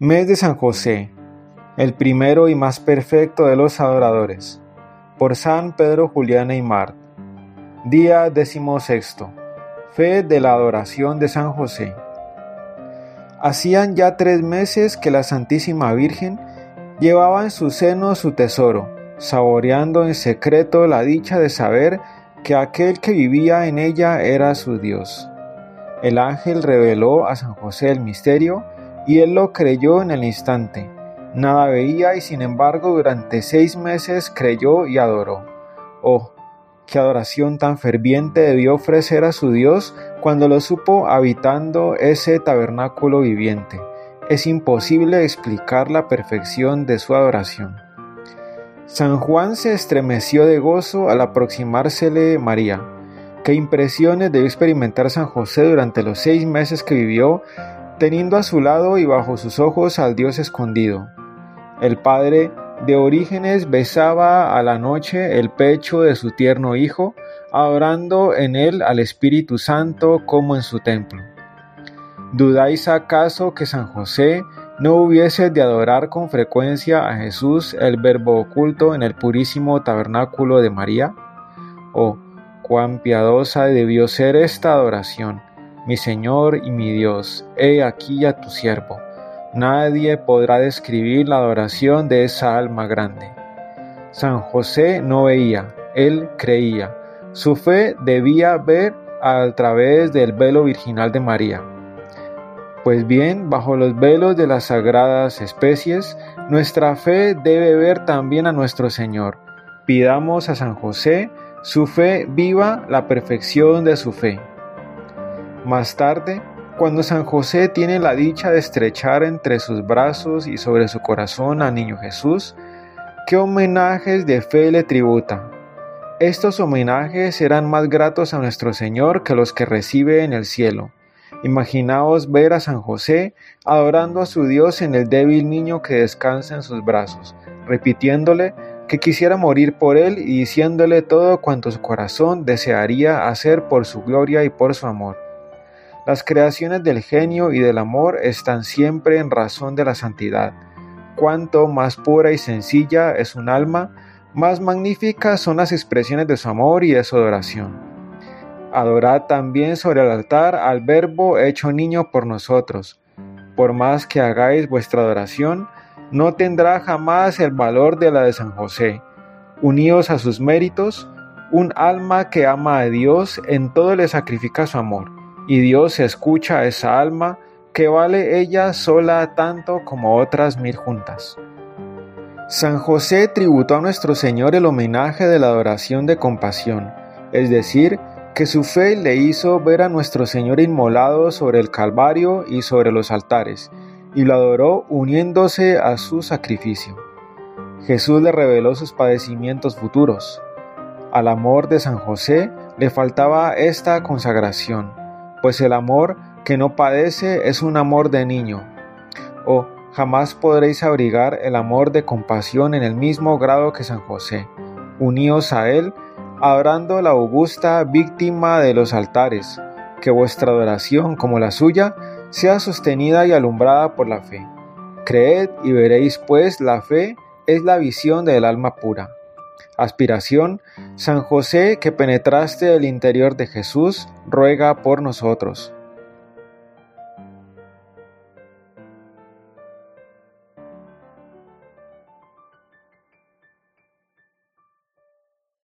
Mes de San José, el primero y más perfecto de los adoradores, por San Pedro Julián Aymar. Día decimosexto. Fe de la adoración de San José. Hacían ya tres meses que la Santísima Virgen llevaba en su seno su tesoro, saboreando en secreto la dicha de saber que aquel que vivía en ella era su Dios. El ángel reveló a San José el misterio y él lo creyó en el instante. Nada veía y sin embargo durante seis meses creyó y adoró. Oh, qué adoración tan ferviente debió ofrecer a su Dios cuando lo supo habitando ese tabernáculo viviente. Es imposible explicar la perfección de su adoración. San Juan se estremeció de gozo al aproximársele María. Qué impresiones debió experimentar San José durante los seis meses que vivió teniendo a su lado y bajo sus ojos al Dios escondido. El padre de Orígenes besaba a la noche el pecho de su tierno hijo, adorando en él al Espíritu Santo como en su templo. ¿Dudáis acaso que San José no hubiese de adorar con frecuencia a Jesús el Verbo oculto en el purísimo tabernáculo de María? Oh, cuán piadosa debió ser esta adoración mi Señor y mi Dios, he aquí a tu siervo. Nadie podrá describir la adoración de esa alma grande. San José no veía, él creía. Su fe debía ver a través del velo virginal de María. Pues bien, bajo los velos de las sagradas especies, nuestra fe debe ver también a nuestro Señor. Pidamos a San José su fe viva, la perfección de su fe. Más tarde, cuando San José tiene la dicha de estrechar entre sus brazos y sobre su corazón al niño Jesús, ¿qué homenajes de fe le tributa? Estos homenajes serán más gratos a nuestro Señor que los que recibe en el cielo. Imaginaos ver a San José adorando a su Dios en el débil niño que descansa en sus brazos, repitiéndole que quisiera morir por él y diciéndole todo cuanto su corazón desearía hacer por su gloria y por su amor. Las creaciones del genio y del amor están siempre en razón de la santidad. Cuanto más pura y sencilla es un alma, más magníficas son las expresiones de su amor y de su adoración. Adorad también sobre el altar al Verbo hecho niño por nosotros. Por más que hagáis vuestra adoración, no tendrá jamás el valor de la de San José. Unidos a sus méritos, un alma que ama a Dios en todo le sacrifica su amor y Dios escucha a esa alma que vale ella sola tanto como otras mil juntas. San José tributó a nuestro Señor el homenaje de la adoración de compasión, es decir, que su fe le hizo ver a nuestro Señor inmolado sobre el Calvario y sobre los altares, y lo adoró uniéndose a su sacrificio. Jesús le reveló sus padecimientos futuros. Al amor de San José le faltaba esta consagración pues el amor que no padece es un amor de niño. O oh, jamás podréis abrigar el amor de compasión en el mismo grado que San José. Uníos a él, adorando la augusta víctima de los altares, que vuestra adoración, como la suya, sea sostenida y alumbrada por la fe. Creed y veréis pues la fe es la visión del alma pura. Aspiración, San José que penetraste el interior de Jesús, ruega por nosotros.